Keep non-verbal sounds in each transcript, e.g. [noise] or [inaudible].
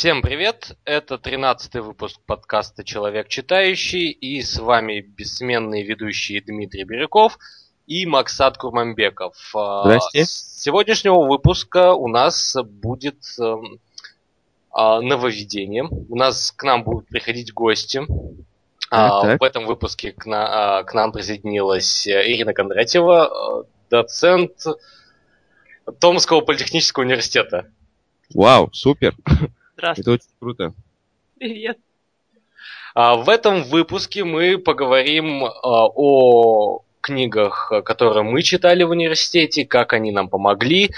Всем привет! Это 13-й выпуск подкаста «Человек читающий» и с вами бессменные ведущие Дмитрий Бирюков и Максат Курманбеков. А, Здрасте. С сегодняшнего выпуска у нас будет э, нововведение. У нас к нам будут приходить гости. Так, так. В этом выпуске к, на, к нам присоединилась Ирина Кондратьева, доцент Томского политехнического университета. Вау, супер! Здравствуйте. Это очень круто. Привет. А, в этом выпуске мы поговорим а, о книгах, которые мы читали в университете, как они нам помогли.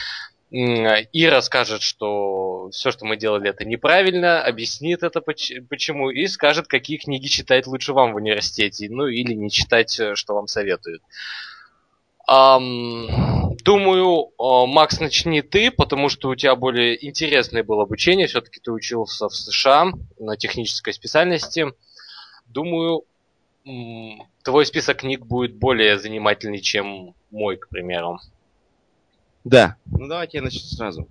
И расскажет, что все, что мы делали, это неправильно, объяснит это почему, и скажет, какие книги читать лучше вам в университете, ну или не читать, что вам советуют. Um, думаю, uh, Макс, начни ты, потому что у тебя более интересное было обучение. Все-таки ты учился в США на технической специальности. Думаю, твой список книг будет более занимательный, чем мой, к примеру. Да, ну давайте я начну сразу.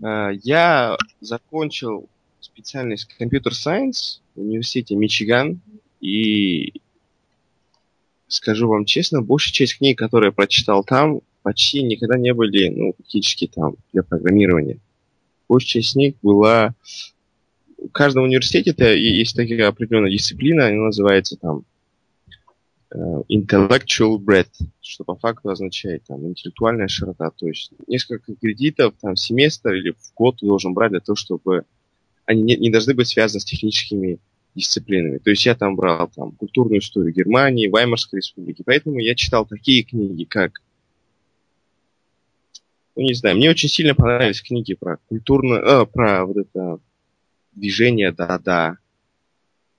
Uh, я закончил специальность Computer Science в университете Мичиган, и скажу вам честно, большая часть книг, которые я прочитал там, почти никогда не были, ну, практически там для программирования. Большая часть книг была... В каждом университете есть такая определенная дисциплина, она называется там uh, intellectual breadth, что по факту означает там интеллектуальная широта. То есть несколько кредитов там семестр или в год ты должен брать для того, чтобы они не, не должны быть связаны с техническими дисциплинами. То есть я там брал там, культурную историю Германии, Ваймарской республики. Поэтому я читал такие книги, как ну, не знаю, мне очень сильно понравились книги про культурное, э, про вот это движение да-да.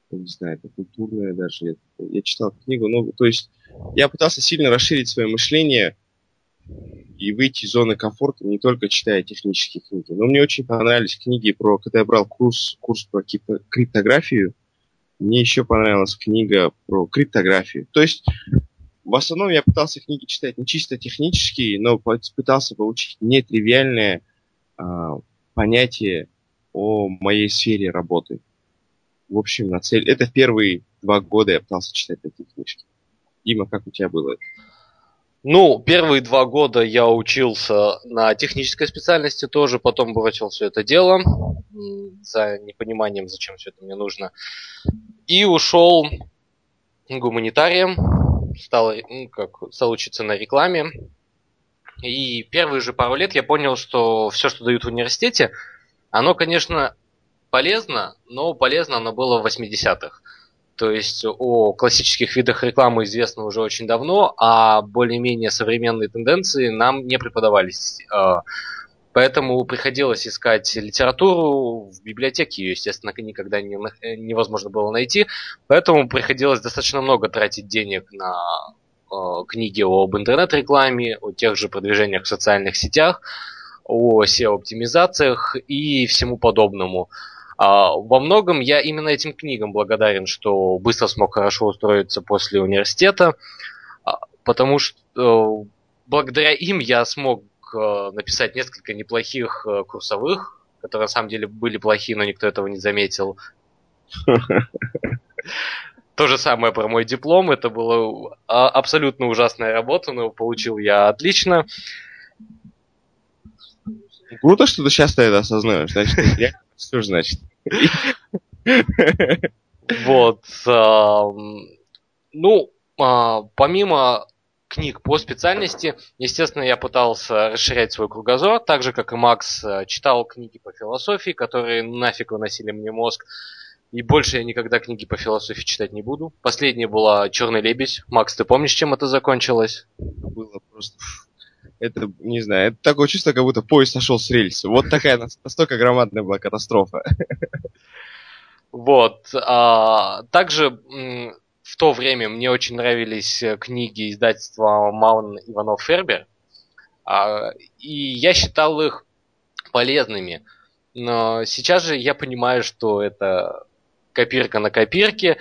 Не знаю, это культурное даже. Я читал книгу, ну, то есть я пытался сильно расширить свое мышление и выйти из зоны комфорта, не только читая технические книги. Но мне очень понравились книги про, когда я брал курс, курс про криптографию, мне еще понравилась книга про криптографию. То есть, в основном я пытался книги читать не чисто технические, но пытался получить нетривиальное а, понятие о моей сфере работы. В общем, на цель... Это первые два года я пытался читать такие книжки. Дима, как у тебя было? Ну, первые два года я учился на технической специальности тоже, потом бросил все это дело за непониманием, зачем все это мне нужно. И ушел гуманитарием, стал, ну, как, стал учиться на рекламе. И первые же пару лет я понял, что все, что дают в университете, оно, конечно, полезно, но полезно оно было в 80-х. То есть о классических видах рекламы известно уже очень давно, а более-менее современные тенденции нам не преподавались. А, Поэтому приходилось искать литературу в библиотеке, ее, естественно, никогда не, невозможно было найти. Поэтому приходилось достаточно много тратить денег на э, книги об интернет-рекламе, о тех же продвижениях в социальных сетях, о SEO-оптимизациях и всему подобному. А, во многом я именно этим книгам благодарен, что быстро смог хорошо устроиться после университета, а, потому что э, благодаря им я смог Э, написать несколько неплохих э, курсовых, которые на самом деле были плохие, но никто этого не заметил. [laughs] То же самое про мой диплом. Это была а, абсолютно ужасная работа, но получил я отлично. Круто, что ты сейчас это осознаешь. Значит, я что же значит? Вот. Ну, а, помимо книг по специальности. Естественно, я пытался расширять свой кругозор, так же, как и Макс, э, читал книги по философии, которые нафиг выносили мне мозг. И больше я никогда книги по философии читать не буду. Последняя была «Черный лебедь». Макс, ты помнишь, чем это закончилось? Было просто... Это, не знаю, это такое чувство, как будто поезд сошел с рельсы. Вот такая настолько громадная была катастрофа. Вот. А, также в то время мне очень нравились э, книги издательства Маун Иванов Фербер, а, и я считал их полезными. Но сейчас же я понимаю, что это копирка на копирке.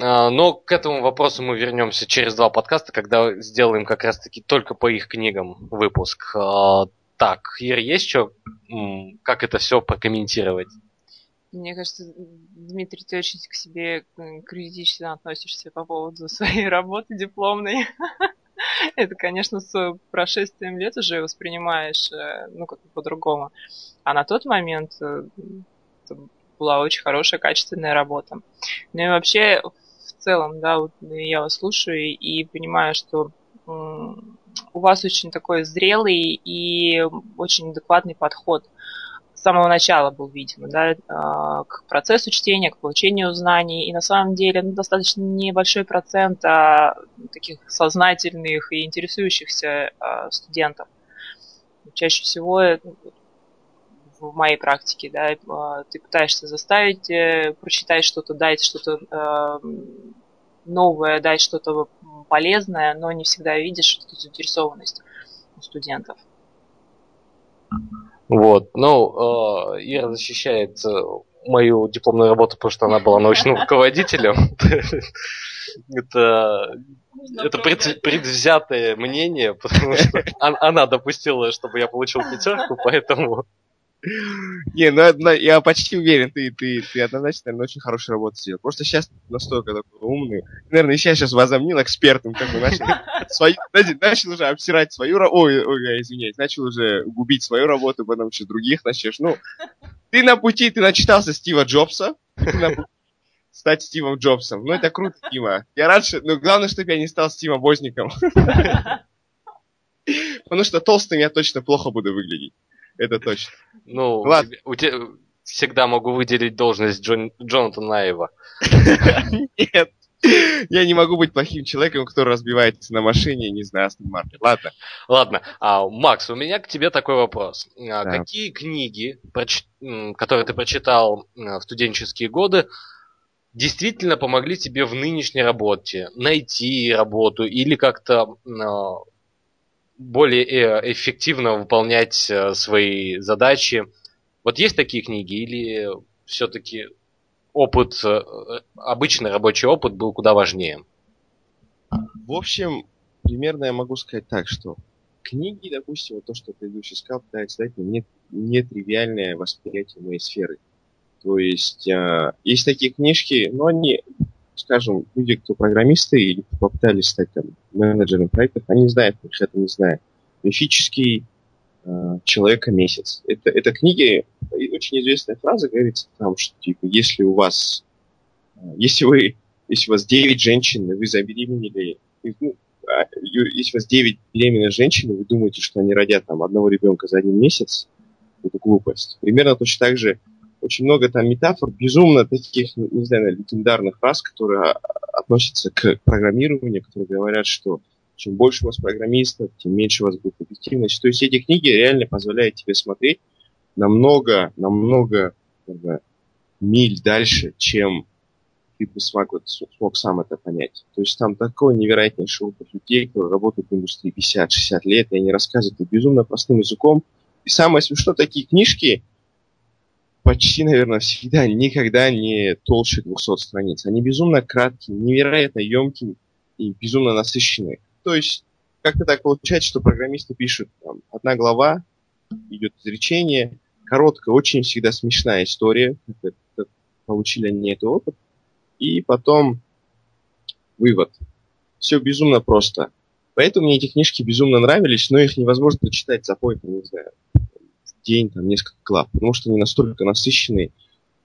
А, но к этому вопросу мы вернемся через два подкаста, когда сделаем как раз таки только по их книгам выпуск. А, так, Ир, есть что, как это все прокомментировать? Мне кажется, Дмитрий, ты очень к себе критично относишься по поводу своей работы дипломной. [laughs] Это, конечно, с прошествием лет уже воспринимаешь, э, ну, как по-другому. А на тот момент э, была очень хорошая, качественная работа. Ну и вообще, целом, да, вот я вас слушаю и понимаю, что у вас очень такой зрелый и очень адекватный подход с самого начала был виден, да, а, к процессу чтения, к получению знаний. И на самом деле ну, достаточно небольшой процент а, таких сознательных и интересующихся а, студентов. Чаще всего ну, в моей практике, да, ты пытаешься заставить э, прочитать что-то, дать что-то новое, дать что-то полезное, но не всегда видишь эту заинтересованность у студентов. Вот, ну, э, Ира защищает э, мою дипломную работу, потому что она была научным [laughs] руководителем. [laughs] Это это предвзятое мнение, потому что [laughs] она допустила, чтобы я получил пятерку, поэтому [laughs] не, ну, я почти уверен, ты, ты, ты однозначно, наверное, очень хорошую работу сделал. Просто сейчас настолько такой умный. Наверное, сейчас сейчас возомнил экспертом, как бы начал, [laughs] свою, начал уже обсирать свою работу. Ой, ой, я извиняюсь, начал уже губить свою работу, потом что других начнешь. Ну, ты на пути, ты начитался Стива Джобса, стать Стивом Джобсом. Ну, это круто, Тима. Я рад, что... Но главное, чтобы я не стал Стивом Возником. [laughs] Потому что толстым я точно плохо буду выглядеть. Это точно. Ну, Ладно. у тебя всегда могу выделить должность Джон, Джонатана Наева. Нет. Я не могу быть плохим человеком, который разбивается на машине, не знаю, Астон Мартин. Ладно. Ладно. А, Макс, у меня к тебе такой вопрос. А, да. Какие книги, которые ты прочитал в студенческие годы, действительно помогли тебе в нынешней работе найти работу или как-то а, более э, эффективно выполнять э, свои задачи. Вот есть такие книги или все-таки опыт, э, обычный рабочий опыт был куда важнее? В общем, примерно я могу сказать так, что книги, допустим, вот то, что предыдущий сказал, пытается дать мне нетривиальное восприятие моей сферы. То есть э, есть такие книжки, но они скажем, люди, кто программисты или попытались стать там, менеджером проектов, они знают, потому что это не знают. Мифический э, человека месяц. Это, это книги, очень известная фраза говорится там, что типа, если у вас, э, если вы, если у вас 9 женщин, и вы забеременели, ну, а, если у вас 9 беременных женщин, и вы думаете, что они родят там одного ребенка за один месяц, это глупость. Примерно точно так же очень много там метафор, безумно таких, не знаю, легендарных фраз, которые относятся к программированию, которые говорят, что чем больше у вас программистов, тем меньше у вас будет эффективность. То есть эти книги реально позволяют тебе смотреть намного, намного миль дальше, чем ты бы смог, вот, смог сам это понять. То есть там такой невероятнейший опыт людей, которые работают в индустрии 50-60 лет, и они рассказывают безумно простым языком. И самое смешное, такие книжки, почти, наверное, всегда [laughs] никогда не толще 200 страниц. Они безумно краткие, невероятно емкие и безумно насыщенные. То есть, как-то так получается, что программисты пишут там, одна глава, идет изречение, короткая, очень всегда смешная история, как, как получили они этот опыт, и потом вывод. Все безумно просто. Поэтому мне эти книжки безумно нравились, но их невозможно читать за не знаю, день, там, несколько глав, потому что они настолько насыщенные.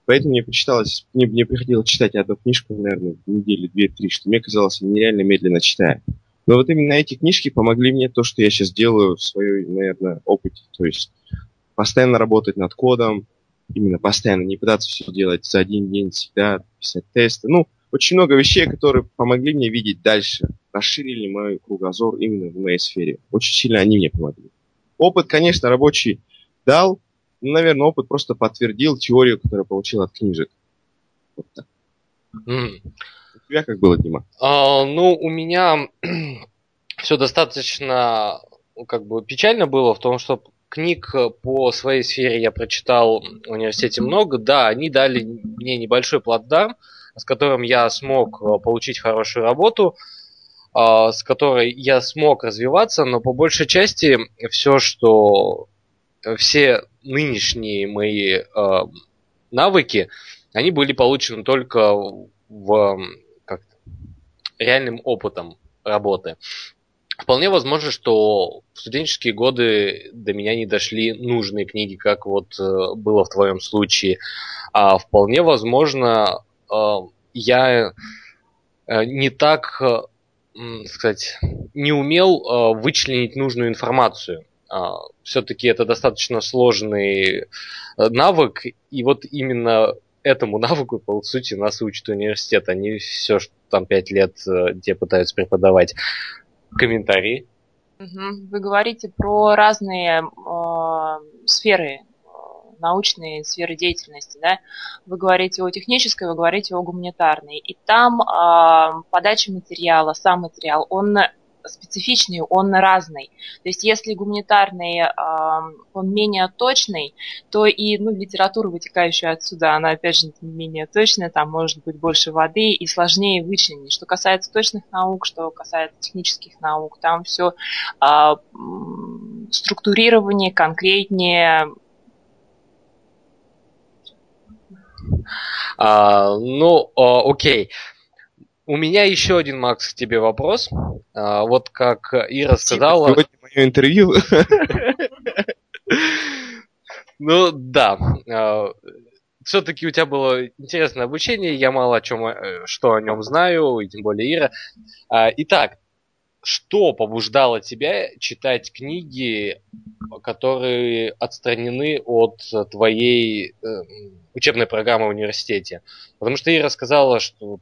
Поэтому мне почиталось, мне, мне приходилось читать одну книжку, наверное, в неделю, две-три, что мне казалось, я нереально медленно читаю. Но вот именно эти книжки помогли мне то, что я сейчас делаю в своей, наверное, опыте. То есть постоянно работать над кодом, именно постоянно, не пытаться все делать за один день всегда, писать тесты. Ну, очень много вещей, которые помогли мне видеть дальше, расширили мой кругозор именно в моей сфере. Очень сильно они мне помогли. Опыт, конечно, рабочий дал, ну, наверное, опыт просто подтвердил теорию, которую получил от книжек. Вот так. Mm. У тебя как было, Дима? А, ну, у меня [clears throat] все достаточно ну, как бы печально было в том, что книг по своей сфере я прочитал в университете много. Да, они дали мне небольшой плацдарм, с которым я смог э, получить хорошую работу, а, с которой я смог развиваться, но по большей части все, что все нынешние мои э, навыки, они были получены только в как реальным опытом работы. Вполне возможно, что в студенческие годы до меня не дошли нужные книги, как вот э, было в твоем случае. А вполне возможно, э, я э, не так, сказать, не умел вычленить нужную информацию. А, Все-таки это достаточно сложный навык, и вот именно этому [laughs] навыку, по сути, нас учит университет, а не все, что там пять лет где пытаются преподавать комментарии. Вы говорите про разные э, сферы, э, научные сферы деятельности, да? Вы говорите о технической, вы говорите о гуманитарной. И там э, подача материала, сам материал, он специфичный, он разный. То есть если гуманитарный, он менее точный, то и ну, литература, вытекающая отсюда, она опять же менее точная, там может быть больше воды и сложнее вычленить. Что касается точных наук, что касается технических наук, там все а, структурирование, конкретнее, а, ну, окей. У меня еще один, Макс, к тебе вопрос. А, вот как Ира сказала... Сегодня мое интервью. [laughs] Ну да. А, Все-таки у тебя было интересное обучение, я мало о чем, э, что о нем знаю, и тем более Ира. А, итак, что побуждало тебя читать книги, которые отстранены от твоей э, учебной программы в университете? Потому что Ира сказала, что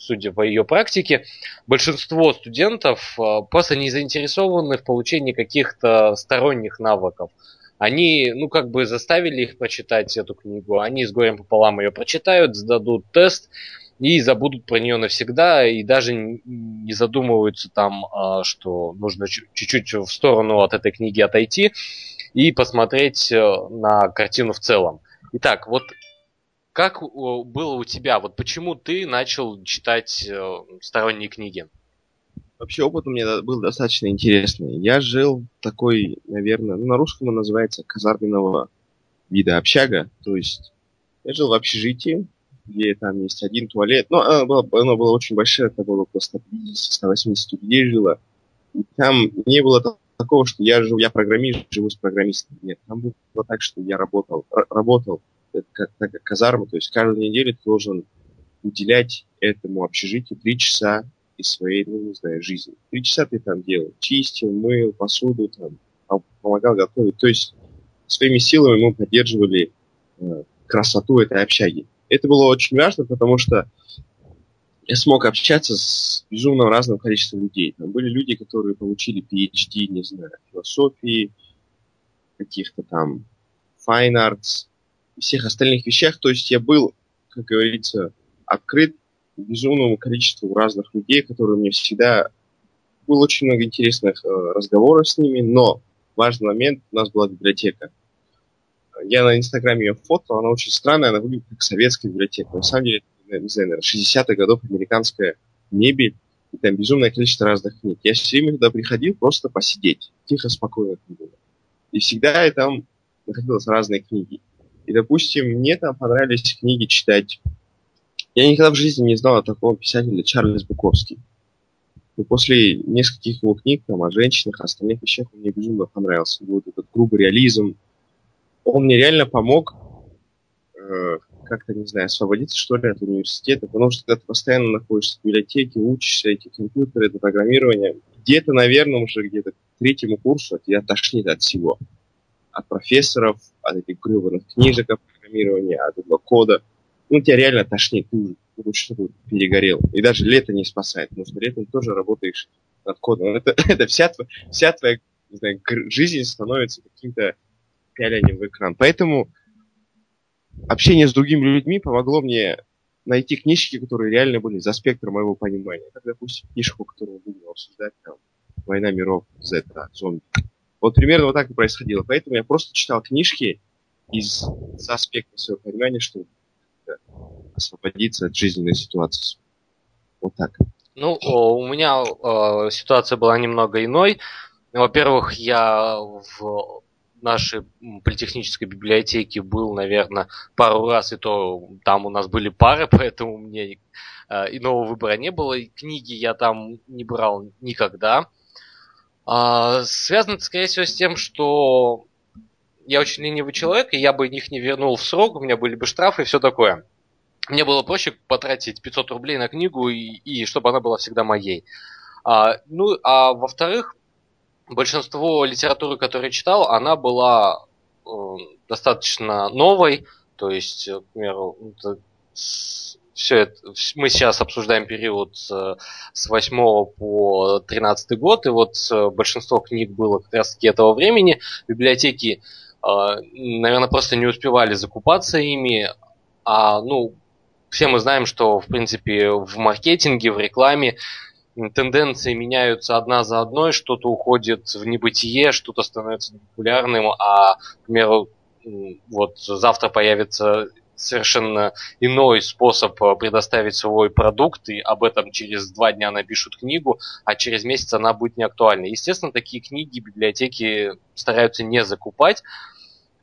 судя по ее практике, большинство студентов а, просто не заинтересованы в получении каких-то сторонних навыков. Они, ну, как бы заставили их прочитать эту книгу, они с горем пополам ее прочитают, сдадут тест и забудут про нее навсегда, и даже не задумываются там, а, что нужно чуть-чуть в сторону от этой книги отойти и посмотреть э, на картину в целом. Итак, вот как было у тебя? Вот почему ты начал читать э, сторонние книги? Вообще опыт у меня был достаточно интересный. Я жил такой, наверное, ну, на русском он называется казарменного вида общага. То есть я жил в общежитии, где там есть один туалет. Но оно было, оно было очень большое, это было просто 180 людей жило. И там не было такого, что я живу, я программист, живу с программистом. Нет, там было так, что я работал, работал это как, так как казарма, то есть каждую неделю ты должен уделять этому общежитию три часа из своей, ну, не знаю, жизни. Три часа ты там делал, чистил, мыл посуду, там, помогал готовить. То есть своими силами мы поддерживали э, красоту этой общаги. Это было очень важно, потому что я смог общаться с безумно разным количеством людей. Там были люди, которые получили PhD, не знаю, философии, каких-то там fine arts, всех остальных вещах. То есть я был, как говорится, открыт безумному количеству разных людей, которые мне всегда... Было очень много интересных э, разговоров с ними, но важный момент, у нас была библиотека. Я на Инстаграме ее фото, она очень странная, она выглядит как советская библиотека. На самом деле, не знаю, наверное, 60-х годов американская мебель, и там безумное количество разных книг. Я все время туда приходил просто посидеть, тихо, спокойно. И всегда я там находилось разные книги. И, допустим, мне там понравились книги читать. Я никогда в жизни не знал о таком писателе Чарльз Буковский. Но после нескольких его книг там, о женщинах, о остальных вещах он мне безумно понравился. Вот этот грубый реализм. Он мне реально помог э, как-то, не знаю, освободиться, что ли, от университета, потому что когда ты постоянно находишься в библиотеке, учишься эти компьютеры, это программирование, где-то, наверное, уже где-то к третьему курсу тебя тошнит от всего от профессоров, от этих гребаных книжек о программировании, от этого кода. Ну, тебя реально тошнит, ты уже ну, что-то перегорел. И даже лето не спасает, потому что летом тоже работаешь над кодом. Это, [laughs] это вся, вся твоя не знаю, жизнь становится каким-то пялением в экран. Поэтому общение с другими людьми помогло мне найти книжки, которые реально были за спектром моего понимания. Как, допустим, книжку, которую будем обсуждать, там, «Война миров», Z, зомби. Вот примерно вот так и происходило. Поэтому я просто читал книжки из аспекта своего понимания, чтобы освободиться от жизненной ситуации. Вот так. Ну, у меня э, ситуация была немного иной. Во-первых, я в нашей политехнической библиотеке был, наверное, пару раз, и то там у нас были пары, [laughs] поэтому мне э, иного выбора не было. И книги я там не брал никогда. А, связано скорее всего, с тем, что я очень ленивый человек, и я бы их не вернул в срок, у меня были бы штрафы и все такое. Мне было проще потратить 500 рублей на книгу, и, и чтобы она была всегда моей. А, ну, а во-вторых, большинство литературы, которую я читал, она была э, достаточно новой, то есть, к примеру, все это, мы сейчас обсуждаем период с, с 8 по 13 год, и вот э, большинство книг было как раз таки этого времени. Библиотеки, э, наверное, просто не успевали закупаться ими, а, ну, все мы знаем, что, в принципе, в маркетинге, в рекламе тенденции меняются одна за одной, что-то уходит в небытие, что-то становится популярным, а, к примеру, вот завтра появится совершенно иной способ э, предоставить свой продукт, и об этом через два дня напишут книгу, а через месяц она будет не актуальна. Естественно, такие книги библиотеки стараются не закупать,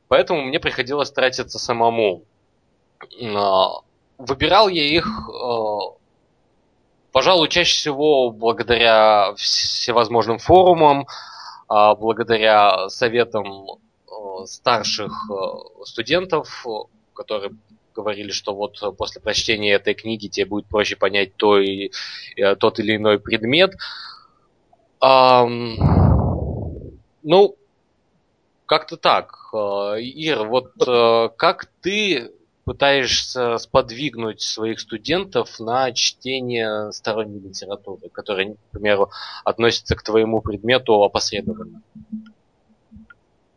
поэтому мне приходилось тратиться самому. Выбирал я их, э, пожалуй, чаще всего благодаря всевозможным форумам, благодаря советам э, старших студентов, которые говорили, что вот после прочтения этой книги тебе будет проще понять то и, э, тот или иной предмет. Um, ну, как-то так. Э, Ир, вот э, как ты пытаешься сподвигнуть своих студентов на чтение сторонней литературы, которая, к примеру, относится к твоему предмету опосредованно?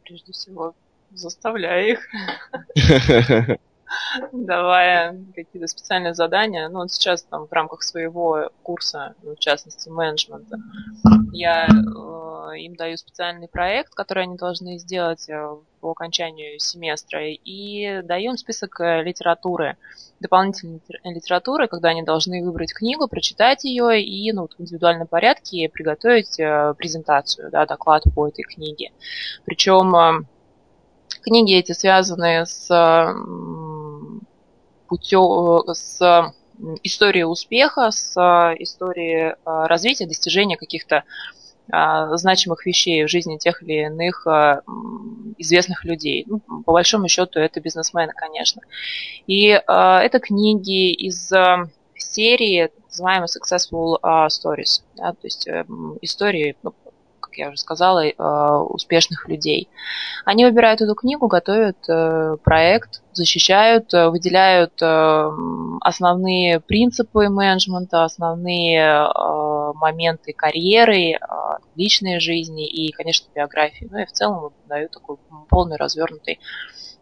Прежде всего, заставляю их. [laughs] давая какие-то специальные задания. Ну, вот сейчас там в рамках своего курса, ну, в частности, менеджмента, я э, им даю специальный проект, который они должны сделать э, по окончанию семестра, и даю им список э, литературы, дополнительной литературы, когда они должны выбрать книгу, прочитать ее и ну, в индивидуальном порядке приготовить э, презентацию, да, доклад по этой книге. Причем книги эти связаны с путем, э, с историей успеха, с историей э, развития, достижения каких-то э, значимых вещей в жизни тех или иных известных людей. Ну, по большому счету это бизнесмены, конечно. И это книги из серии называемой Successful Stories, да, то есть истории ну, как я уже сказала, э, успешных людей. Они выбирают эту книгу, готовят э, проект, защищают, э, выделяют основные принципы менеджмента, основные моменты карьеры, личной жизни и, конечно, биографии. Ну и в целом дают такой полный развернутый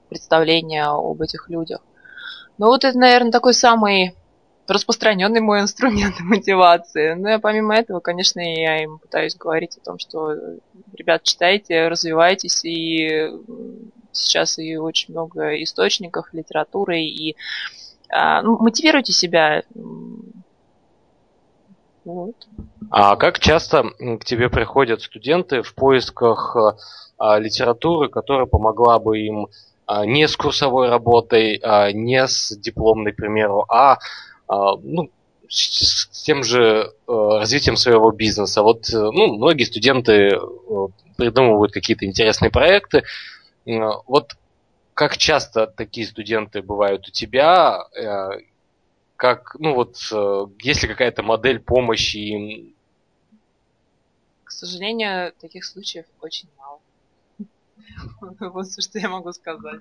представление об этих людях. Ну вот это, наверное, такой самый распространенный мой инструмент [laughs] мотивации. Но я, помимо этого, конечно, я им пытаюсь говорить о том, что, ребят, читайте, развивайтесь, и сейчас и очень много источников, литературы, и а, ну, мотивируйте себя. Вот. А как часто к тебе приходят студенты в поисках а, литературы, которая помогла бы им а, не с курсовой работой, не с дипломной, к примеру, а, ну, с тем же э, развитием своего бизнеса. Вот, э, ну, многие студенты э, придумывают какие-то интересные проекты. Вот как часто такие студенты бывают у тебя? Как, ну вот, есть ли какая-то модель помощи им? К сожалению, таких случаев очень мало. [laughs] Вот что я могу сказать.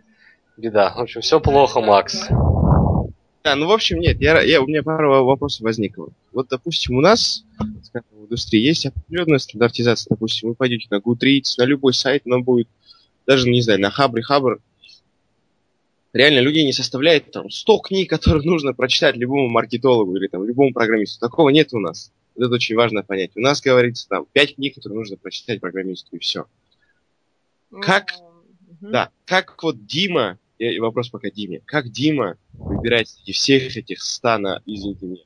Беда. В общем, все плохо, Макс. Да, ну, в общем, нет, я, я, у меня пару вопросов возникло. Вот, допустим, у нас, скажем, в индустрии есть определенная стандартизация. Допустим, вы пойдете на Goodreads, на любой сайт, но будет, даже, не знаю, на Хабре, Хабр, реально людей не составляет там 100 книг, [laughs] которые нужно прочитать любому маркетологу или там любому программисту. Такого нет у нас. Вот это очень важно понять. У нас говорится там 5 книг, которые нужно прочитать программисту, и все. Как, mm-hmm. да, как вот Дима и вопрос пока Диме. Как Дима выбирает среди всех этих стана, извините меня,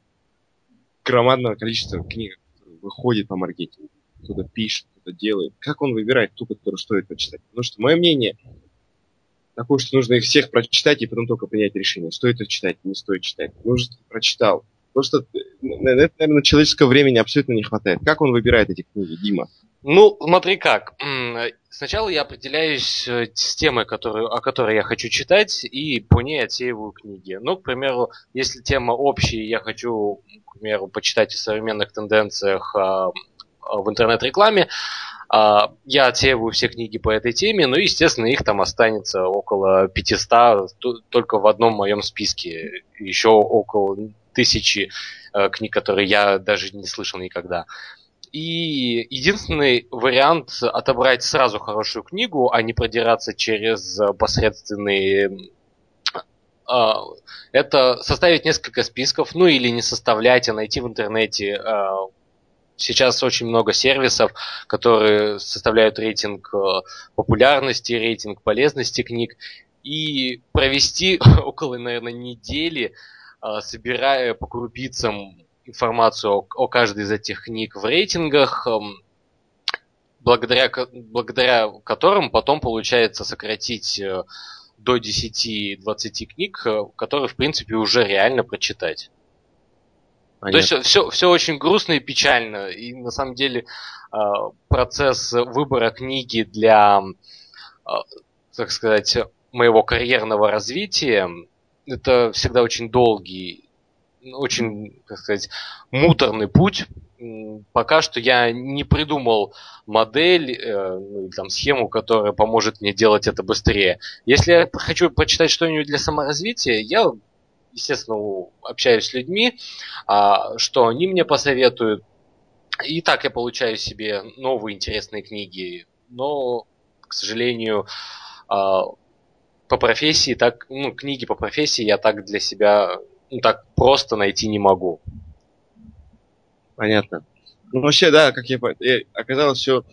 громадного количества книг, выходит по маркетингу? Кто-то пишет, что-то делает, как он выбирает ту, которую стоит прочитать? Потому что мое мнение такое, что нужно их всех прочитать и потом только принять решение, стоит их читать, не стоит читать. Ну, уже прочитал. Просто, наверное, человеческого времени абсолютно не хватает. Как он выбирает эти книги, Дима? Ну, смотри как. Сначала я определяюсь э, с темой, которую, о которой я хочу читать, и по ней отсеиваю книги. Ну, к примеру, если тема общая, я хочу, к примеру, почитать о современных тенденциях а, а, в интернет-рекламе, а, я отсеиваю все книги по этой теме, ну, естественно, их там останется около 500 только в одном моем списке. Еще около тысячи э, книг, которые я даже не слышал никогда. И единственный вариант отобрать сразу хорошую книгу, а не продираться через посредственные а, это составить несколько списков, ну или не составлять, а найти в интернете. А, сейчас очень много сервисов, которые составляют рейтинг э, популярности, рейтинг полезности книг, и провести [laughs] около, наверное, недели, а, собирая по крупицам информацию о, о каждой из этих книг в рейтингах, эм, благодаря, благодаря которым потом получается сократить э, до 10-20 книг, э, которые, в принципе, уже реально прочитать. Понятно. То есть все, все очень грустно и печально. И на самом деле э, процесс выбора книги для, так сказать, моего карьерного развития, это всегда очень долгий очень, так сказать, муторный путь. Пока что я не придумал модель, э, ну, там, схему, которая поможет мне делать это быстрее. Если я хочу почитать что-нибудь для саморазвития, я, естественно, общаюсь с людьми, а, что они мне посоветуют. И так я получаю себе новые интересные книги. Но, к сожалению, а, по профессии, так, ну, книги по профессии я так для себя так просто найти не могу. Понятно. Ну, вообще, да, как я понял, оказалось все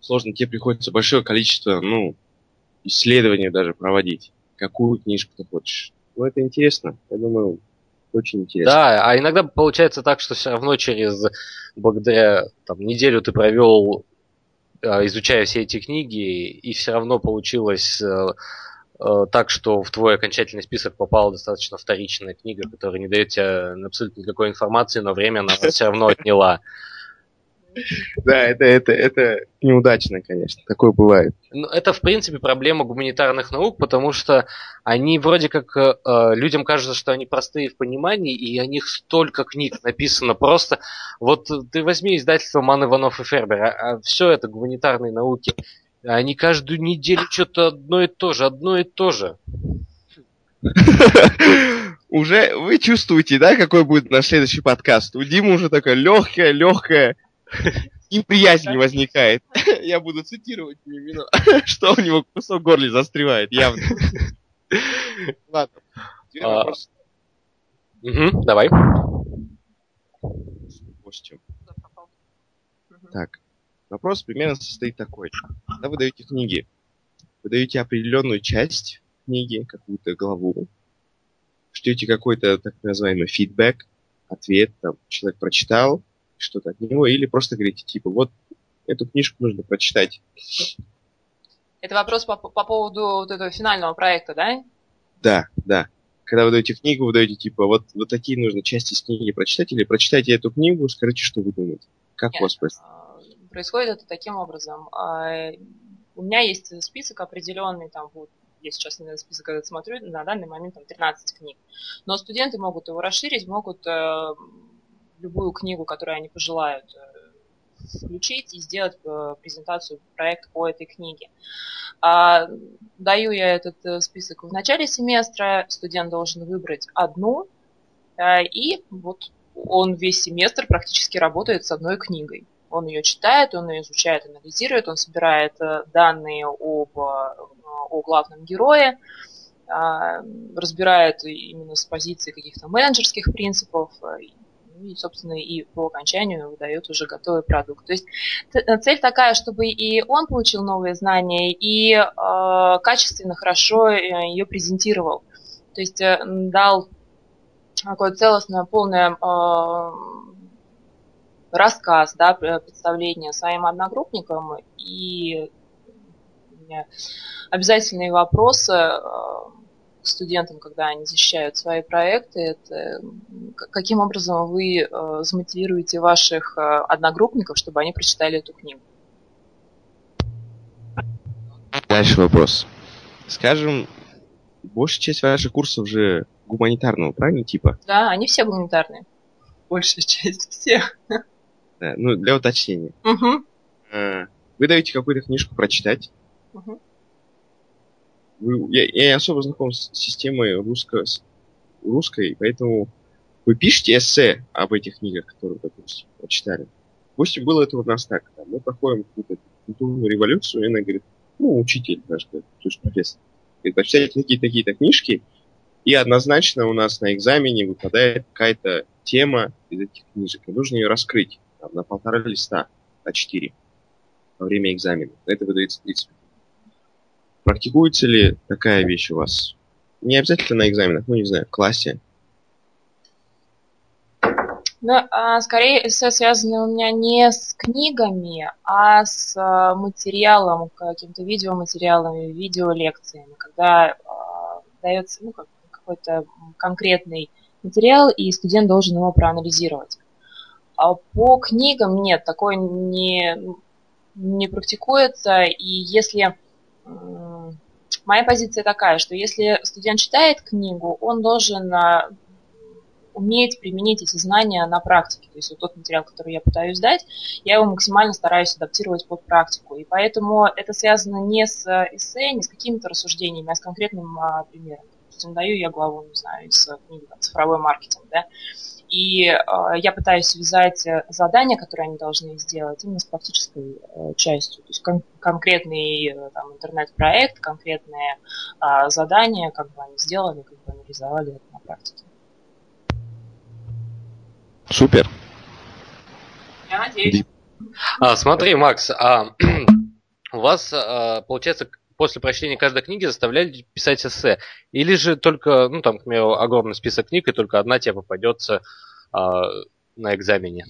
сложно. Тебе приходится большое количество, ну, исследований даже проводить. Какую книжку ты хочешь. Ну, это интересно. Я думаю, очень интересно. Да, а иногда получается так, что все равно через, благодаря там, неделю ты провел, а, изучая все эти книги, и все равно получилось э, Э, так, что в твой окончательный список попала достаточно вторичная книга, которая не дает тебе абсолютно никакой информации, но время она все равно отняла. Да, это, это, это неудачно, конечно. Такое бывает. Ну, это, в принципе, проблема гуманитарных наук, потому что они вроде как э, э, людям кажется, что они простые в понимании, и о них столько книг написано. Просто вот ты возьми издательство Ман Иванов и Фербер, а, а все это гуманитарные науки. Они каждую неделю что-то одно и то же, одно и то же. [laughs] Уже вы чувствуете, да, какой будет наш следующий подкаст? У Димы уже такая легкая, легкая неприязнь возникает. [laughs] Я буду цитировать именно, [laughs] что у него кусок горле застревает, явно. Ладно. А, давай. Так. Вопрос примерно состоит такой. Когда вы даете книги, вы даете определенную часть книги, какую-то главу, ждете какой-то так называемый фидбэк, ответ, там, человек прочитал что-то от него, или просто говорите, типа, вот эту книжку нужно прочитать. Это вопрос по, по поводу вот этого финального проекта, да? Да, да. Когда вы даете книгу, вы даете, типа, вот, вот такие нужно части из книги прочитать, или прочитайте эту книгу, скажите, что вы думаете. Как Нет. у вас происходит? Происходит это таким образом. А, у меня есть список определенный, там вот я сейчас на список когда смотрю, на данный момент там 13 книг. Но студенты могут его расширить, могут э, любую книгу, которую они пожелают, э, включить и сделать э, презентацию, проект по этой книге. А, даю я этот список в начале семестра, студент должен выбрать одну, и вот он весь семестр практически работает с одной книгой. Он ее читает, он ее изучает, анализирует, он собирает э, данные об, э, о главном герое, а, разбирает именно с позиции каких-то менеджерских принципов, э, и, собственно, и по окончанию выдает уже готовый продукт. То есть цель такая, чтобы и он получил новые знания, и э, качественно, хорошо ее презентировал. То есть дал такое целостное, полное рассказ, да, представление своим одногруппникам и обязательные вопросы э, студентам, когда они защищают свои проекты, это каким образом вы э, замотивируете ваших одногруппников, чтобы они прочитали эту книгу? Дальше вопрос. Скажем, большая часть ваших курсов же гуманитарного, правильно, типа? Да, они все гуманитарные. Большая часть всех. Да, ну, для уточнения. Угу. Вы даете какую-то книжку прочитать. Угу. Вы, я, я не особо знаком с системой русско, русской, поэтому вы пишете эссе об этих книгах, которые, допустим, прочитали. Допустим, было это у нас так. Да, мы проходим какую-то культурную революцию, и она говорит, ну, учитель наш, то есть профессор. Говорит, прочитайте такие-такие-то книжки, и однозначно у нас на экзамене выпадает какая-то тема из этих книжек, и нужно ее раскрыть там, на полтора листа, на четыре во время экзамена. На это выдается 30 минут. Практикуется ли такая вещь у вас? Не обязательно на экзаменах, ну, не знаю, в классе. Ну, а, скорее эссе связано у меня не с книгами, а с а, материалом, каким-то видеоматериалами, видеолекциями, когда а, дается ну, какой-то конкретный материал, и студент должен его проанализировать. А по книгам нет, такое не, не практикуется, и если моя позиция такая, что если студент читает книгу, он должен уметь применить эти знания на практике. То есть вот тот материал, который я пытаюсь дать, я его максимально стараюсь адаптировать под практику. И поэтому это связано не с эссе, не с какими-то рассуждениями, а с конкретным а, примером. Допустим, даю я главу, не знаю, из книги там, «Цифровой маркетинг», да, и э, я пытаюсь связать задания, которые они должны сделать, именно с практической э, частью. То есть кон- конкретный э, там, интернет-проект, конкретные э, задания, как бы они сделали, как бы они реализовали это на практике. Супер. Я надеюсь. А, смотри, Макс, а, [clears throat] у вас, а, получается, после прочтения каждой книги заставляли писать эссе? Или же только, ну, там, к примеру, огромный список книг, и только одна тебе попадется а, на экзамене?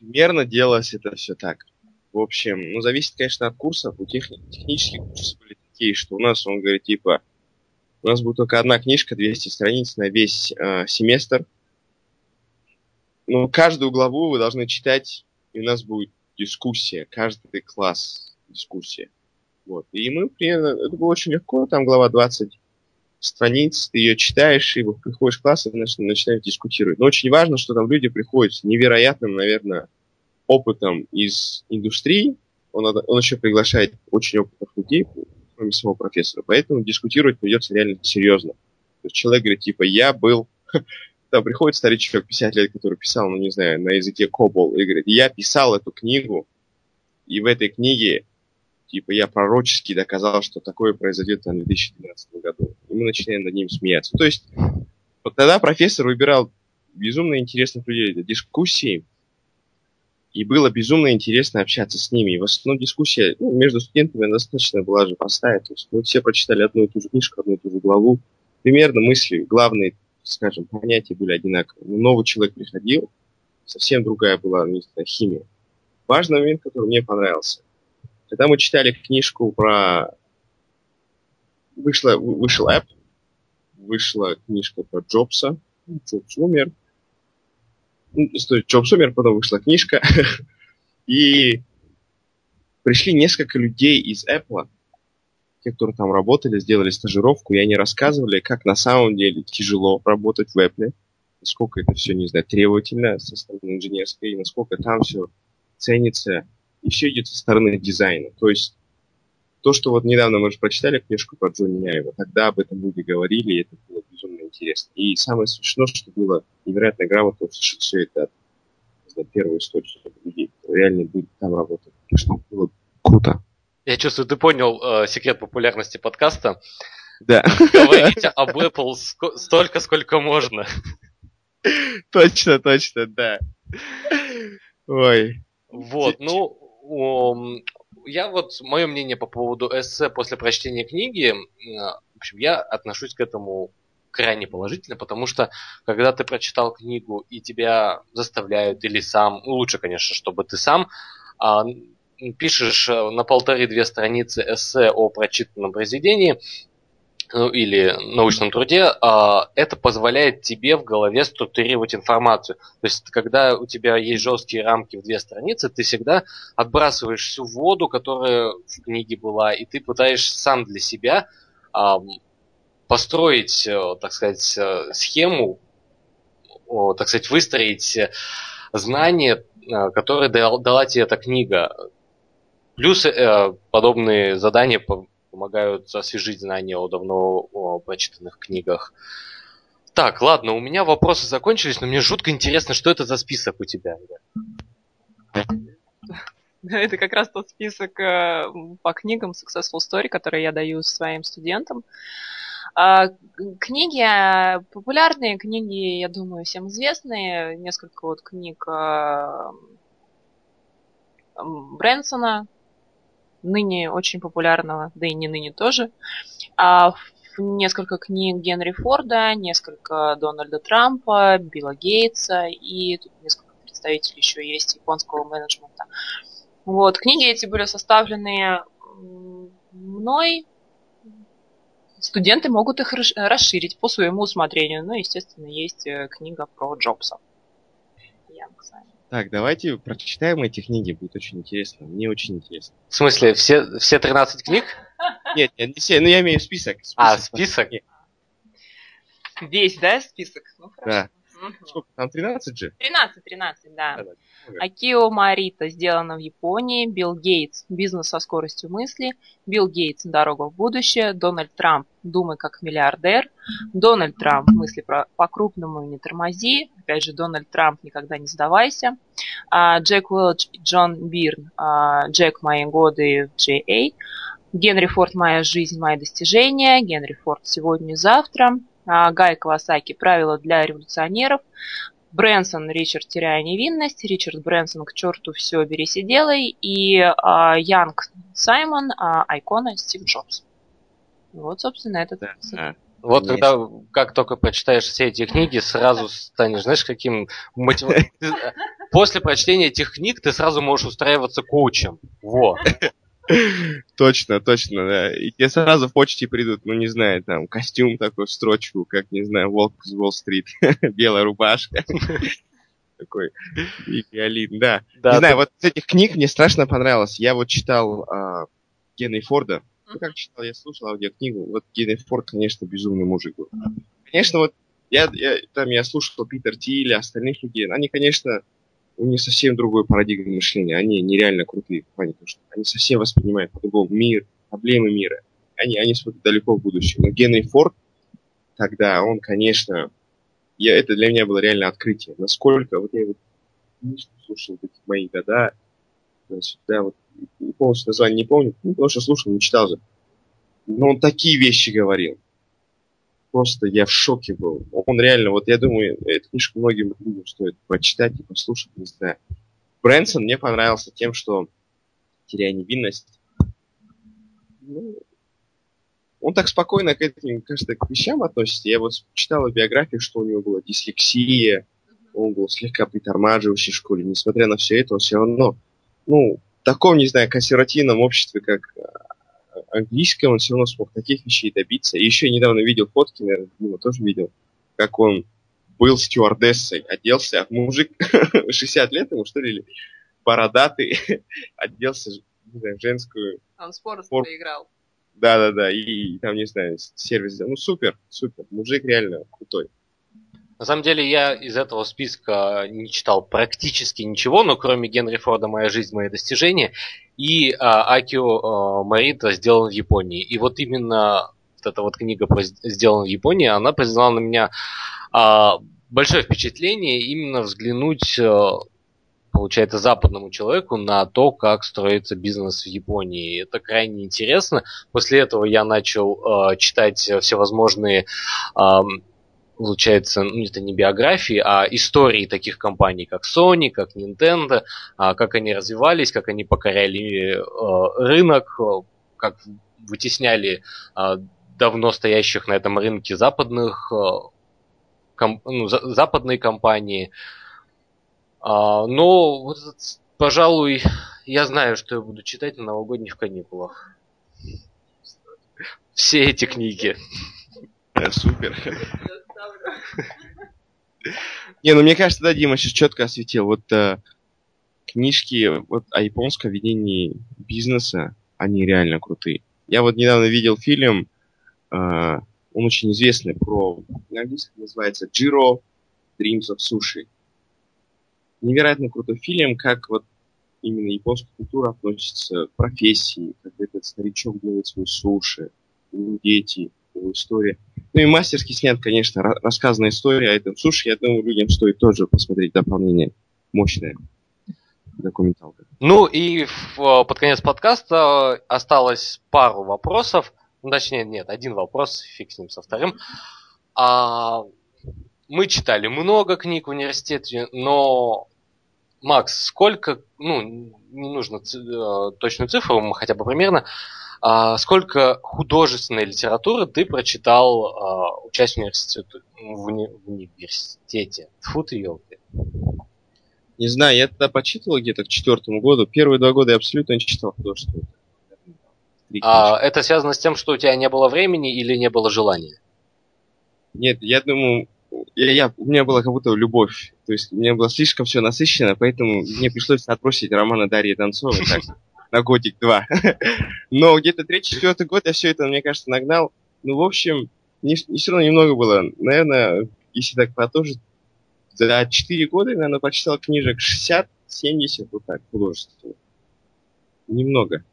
Примерно делалось это все так. В общем, ну, зависит, конечно, от курсов. У тех, технических курсов были такие, что у нас, он говорит, типа, у нас будет только одна книжка, 200 страниц на весь э, семестр ну, каждую главу вы должны читать, и у нас будет дискуссия, каждый класс дискуссия. Вот. И мы примерно, это было очень легко, там глава 20 страниц, ты ее читаешь, и приходишь в класс и начинаешь дискутировать. Но очень важно, что там люди приходят с невероятным, наверное, опытом из индустрии. Он, он еще приглашает очень опытных людей, кроме своего профессора. Поэтому дискутировать придется реально серьезно. То есть человек говорит, типа, я был [laughs] там приходит старичок 50 лет, который писал, ну не знаю, на языке Кобол, и говорит, я писал эту книгу, и в этой книге, типа, я пророчески доказал, что такое произойдет в 2012 году. И мы начинаем над ним смеяться. То есть, вот тогда профессор выбирал безумно интересных людей для дискуссии, и было безумно интересно общаться с ними. И в основном дискуссия ну, между студентами достаточно была же простая. То есть мы все прочитали одну и ту же книжку, одну и ту же главу. Примерно мысли, главные скажем, понятия были одинаковые. Но новый человек приходил, совсем другая была не знаю, химия. Важный момент, который мне понравился. Когда мы читали книжку про... Вышла, вышел App, вышла книжка про Джобса. Джобс умер. Ну, стоит, Джобс умер, потом вышла книжка. [laughs] И пришли несколько людей из Apple, те, которые там работали, сделали стажировку, и они рассказывали, как на самом деле тяжело работать в Apple, насколько это все, не знаю, требовательно со стороны инженерской, и насколько там все ценится, и все идет со стороны дизайна. То есть то, что вот недавно мы же прочитали книжку про Джонни Няева, тогда об этом люди говорили, и это было безумно интересно. И самое смешное, что было невероятно грамотно услышать все это от первого источника людей, которые реально были там работать. Что было круто. Я чувствую, ты понял э, секрет популярности подкаста. Да. Говорите об Apple столько, сколько можно. Точно, точно, да. Ой. Вот, ну, я вот, мое мнение по поводу эссе после прочтения книги, в общем, я отношусь к этому крайне положительно, потому что когда ты прочитал книгу и тебя заставляют или сам, ну, лучше, конечно, чтобы ты сам а, пишешь э, на полторы-две страницы эссе о прочитанном произведении, ну, или научном труде, а, это позволяет тебе в голове структурировать информацию. То есть, когда у тебя есть жесткие рамки в две страницы, ты всегда отбрасываешь всю воду, которая в книге была, и ты пытаешься сам для себя построить, э, так сказать, э, схему, так сказать, выстроить знания, которые дала тебе эта книга. Плюс э, подобные задания помогают освежить знания о давно о прочитанных книгах. Так, ладно, у меня вопросы закончились, но мне жутко интересно, что это за список у тебя. [laughs] Это как раз тот список э, по книгам Successful Story, который я даю своим студентам. А, книги, популярные книги, я думаю, всем известные. Несколько вот книг э, Брэнсона, ныне очень популярного, да и не ныне тоже. А несколько книг Генри Форда, несколько Дональда Трампа, Билла Гейтса и тут несколько представителей еще есть японского менеджмента. Вот, книги эти были составлены мной. Студенты могут их расширить по своему усмотрению. Ну, естественно, есть э, книга про Джобса. Так, давайте прочитаем эти книги, будет очень интересно. Мне очень интересно. В смысле, все, все 13 книг? Нет, нет, не все, но я имею список. список а, список? Весь, да, список? Ну, хорошо. Да. Угу. Сколько? Там 13 же? 13, 13, да. да, да. Акио Марита сделано в Японии, Билл Гейтс «Бизнес со скоростью мысли», Билл Гейтс «Дорога в будущее», Дональд Трамп «Думай как миллиардер», Дональд Трамп «Мысли про, по-крупному и не тормози», опять же, Дональд Трамп «Никогда не сдавайся», а, Джек Уэлч и Джон Бирн а, «Джек. Мои годы в J.A., Генри Форд «Моя жизнь, мои достижения», Генри Форд «Сегодня и завтра», Гай Кавасаки «Правила для революционеров», Брэнсон, Ричард, теряя невинность, Ричард Брэнсон, к черту все, берись и делай, и а, Янг Саймон, а, Айкона, Стив Джобс. Вот, собственно, это... Да, да. Вот когда, как только прочитаешь все эти книги, [laughs] сразу станешь, знаешь, каким мотив... [laughs] После прочтения этих книг ты сразу можешь устраиваться коучем. Вот. [laughs] [laughs] Точно, точно, да. И тебе сразу в почте придут, ну, не знаю, там, костюм такой, строчку, как, не знаю, Волк из Уолл-стрит, [laughs] белая рубашка. [laughs] Такой Виолин, да. Не знаю, вот с этих книг мне страшно понравилось. Я вот читал а, Генри Форда. Ну, как читал, я слушал аудиокнигу. Вот Генри Форд, конечно, безумный мужик был. Конечно, вот я, я, там я слушал Питер Тилля, остальных людей. Они, конечно, у них совсем другой парадигма мышления. Они нереально крутые в плане того, что они совсем воспринимают по-другому мир, проблемы мира. Они, они смотрят далеко в будущее. Но Генри Форд тогда, он, конечно, я, это для меня было реально открытие. Насколько, вот я вот слушал в эти мои года, да, вот полностью название не помню, ну, потому что слушал, не читал же. Но он такие вещи говорил просто я в шоке был. Он реально, вот я думаю, эту книжку многим людям стоит прочитать и послушать, не знаю. Брэнсон мне понравился тем, что теряя невинность, ну, он так спокойно к этим, кажется, к вещам относится. Я вот читал в биографии, что у него была дислексия, он был слегка притормаживающий в школе. Несмотря на все это, он все равно, ну, в таком, не знаю, консервативном обществе, как английском он все равно смог таких вещей добиться. И еще недавно видел фотки, наверное, Дима тоже видел, как он был стюардессой, оделся, мужик [laughs] 60 лет ему, что ли, или бородатый, [laughs] оделся, не знаю, в женскую... Он спорт спор... играл. Да-да-да, и, и там, не знаю, сервис, ну супер, супер, мужик реально крутой. На самом деле я из этого списка не читал практически ничего, но кроме Генри Форда «Моя жизнь, мои достижения» и а, Акио а, Марита «Сделан в Японии». И вот именно вот эта вот книга про «Сделан в Японии», она произвела на меня а, большое впечатление именно взглянуть а, получается, западному человеку на то, как строится бизнес в Японии. Это крайне интересно. После этого я начал э, читать всевозможные э, получается, ну, это не биографии, а истории таких компаний, как Sony, как Nintendo, а, как они развивались, как они покоряли э, рынок, как вытесняли а, давно стоящих на этом рынке западных, э, ком, ну, за, западные компании. А, но, вот, пожалуй, я знаю, что я буду читать на новогодних каникулах. Все эти книги. Супер. Не, ну мне кажется, да, Дима сейчас четко осветил. Вот э, книжки вот, о японском ведении бизнеса, они реально крутые. Я вот недавно видел фильм, э, он очень известный, про, на называется Jiro Dreams of Sushi. Невероятно крутой фильм, как вот именно японская культура относится к профессии, как этот старичок делает свой суши, его дети, его история. Ну и мастерски снят, конечно, рассказанная история о этом суши. Я думаю, людям стоит тоже посмотреть дополнение мощное документалка. Ну и в, под конец подкаста осталось пару вопросов. Ну, точнее, нет, один вопрос, фиг с ним со вторым. А, мы читали много книг в университете, но Макс, сколько, ну, не нужно э, точную цифру, хотя бы примерно, а, сколько художественной литературы ты прочитал, а, учась в университете? В, уни, в университете? Фу ты, елки. Не знаю, я тогда почитывал где-то к четвертому году. Первые два года я абсолютно не читал художественную. А это связано с тем, что у тебя не было времени или не было желания? Нет, я думаю, я, я, у меня была как будто любовь. То есть у меня было слишком все насыщено, поэтому мне пришлось отбросить романа Дарьи Донцовой так, на годик-два. [laughs] Но где-то третий-четвертый год я все это, мне кажется, нагнал. Ну, в общем, не, не все равно немного было. Наверное, если так подложить, за 4 года, я, наверное, прочитал книжек 60-70, вот так, художественных. Немного.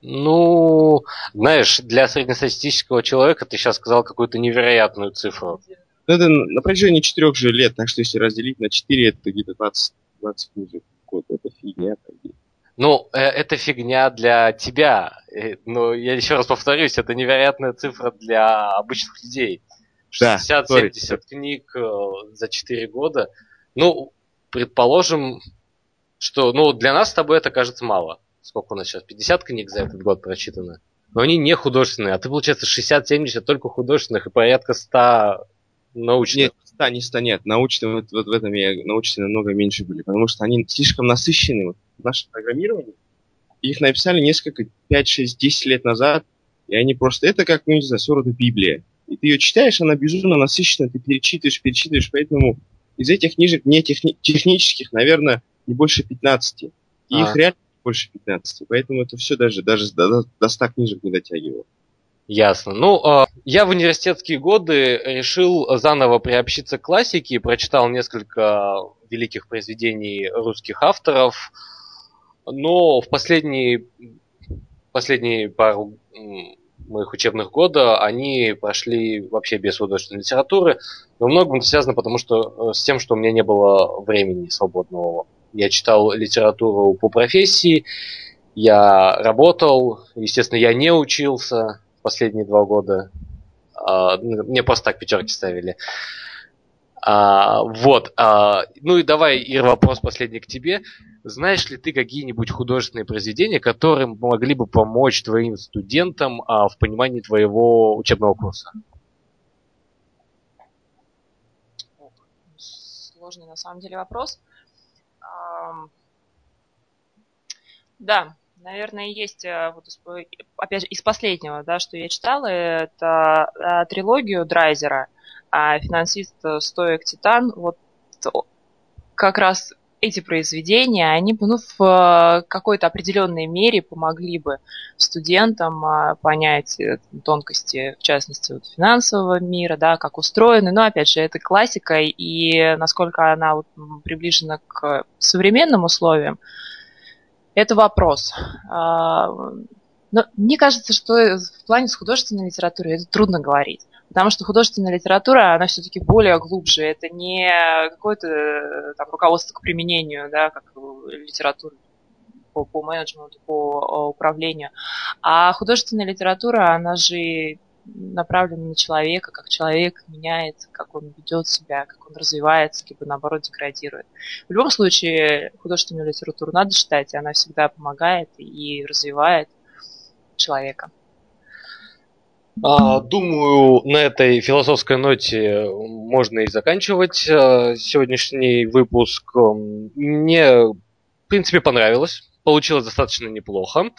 Ну, знаешь, для среднестатистического человека ты сейчас сказал какую-то невероятную цифру. Ну, это на протяжении четырех же лет, так что если разделить на 4, это где-то 20, 20 книжек в год. Это фигня. Ну, э, это фигня для тебя. Э, но я еще раз повторюсь, это невероятная цифра для обычных людей. 60-70 книг э, за 4 года. Ну, предположим, что ну, для нас с тобой это кажется мало. Сколько у нас сейчас? 50 книг за этот год прочитано. Но они не художественные, а ты, получается, 60-70 только художественных и порядка 100 научных. Нет, 100, не 100, нет. Научные, вот, вот в этом я научные намного меньше были, потому что они слишком насыщены. Вот, наше программирование, их написали несколько, 5, 6, 10 лет назад, и они просто, это как, ну, не знаю, своего рода Библия и ты ее читаешь, она безумно насыщенная, ты перечитываешь, перечитываешь, поэтому из этих книжек не техни- технических, наверное, не больше 15. И а. их реально больше 15. Поэтому это все даже, даже до, до 100 книжек не дотягивало. Ясно. Ну, э, я в университетские годы решил заново приобщиться к классике прочитал несколько великих произведений русских авторов. Но в последние, последние пару моих учебных года, они прошли вообще без художественной литературы. Во многом это связано потому, что, э, с тем, что у меня не было времени свободного. Я читал литературу по профессии, я работал, естественно, я не учился последние два года. А, мне просто так пятерки ставили. А, вот. А, ну и давай, Ир, вопрос последний к тебе. Знаешь ли ты какие-нибудь художественные произведения, которые могли бы помочь твоим студентам а, в понимании твоего учебного курса? Сложный на самом деле вопрос. Да, наверное, есть, э, вот, опять же, из последнего, да, что я читала, это э, трилогию Драйзера «Финансист Стоек Титан». Вот как раз эти произведения, они ну, в э, какой-то определенной мере помогли бы студентам а, понять э, тонкости, в частности, вот, финансового мира, да, как устроены. Но, опять же, это классика, и насколько она вот, приближена к современным условиям, это вопрос. А, но мне кажется, что в плане с художественной литературой это трудно говорить. Потому что художественная литература, она все-таки более глубже. Это не какое-то там, руководство к применению, да, как литература по, по менеджменту, по управлению. А художественная литература, она же направлена на человека, как человек меняется, как он ведет себя, как он развивается, либо наоборот деградирует. В любом случае, художественную литературу надо читать, и она всегда помогает и развивает человека. А, думаю, на этой философской ноте можно и заканчивать а, сегодняшний выпуск. Мне, в принципе, понравилось. Получилось достаточно неплохо.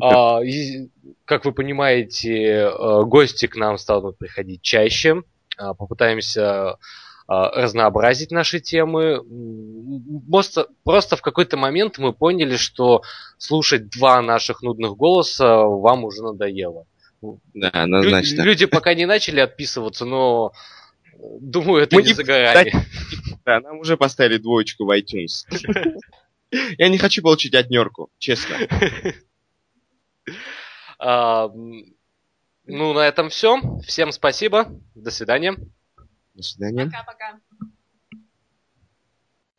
А, и, как вы понимаете, гости к нам станут приходить чаще. Попытаемся разнообразить наши темы. Просто, просто в какой-то момент мы поняли, что слушать два наших нудных голоса вам уже надоело. Да, однозначно. Люди, люди пока не начали отписываться, но думаю, это Мы не, не за горами. Да, нам уже поставили двоечку в iTunes. [laughs] Я не хочу получить отнерку, честно. [laughs] Ну, на этом все. Всем спасибо. До свидания. До свидания. Пока-пока.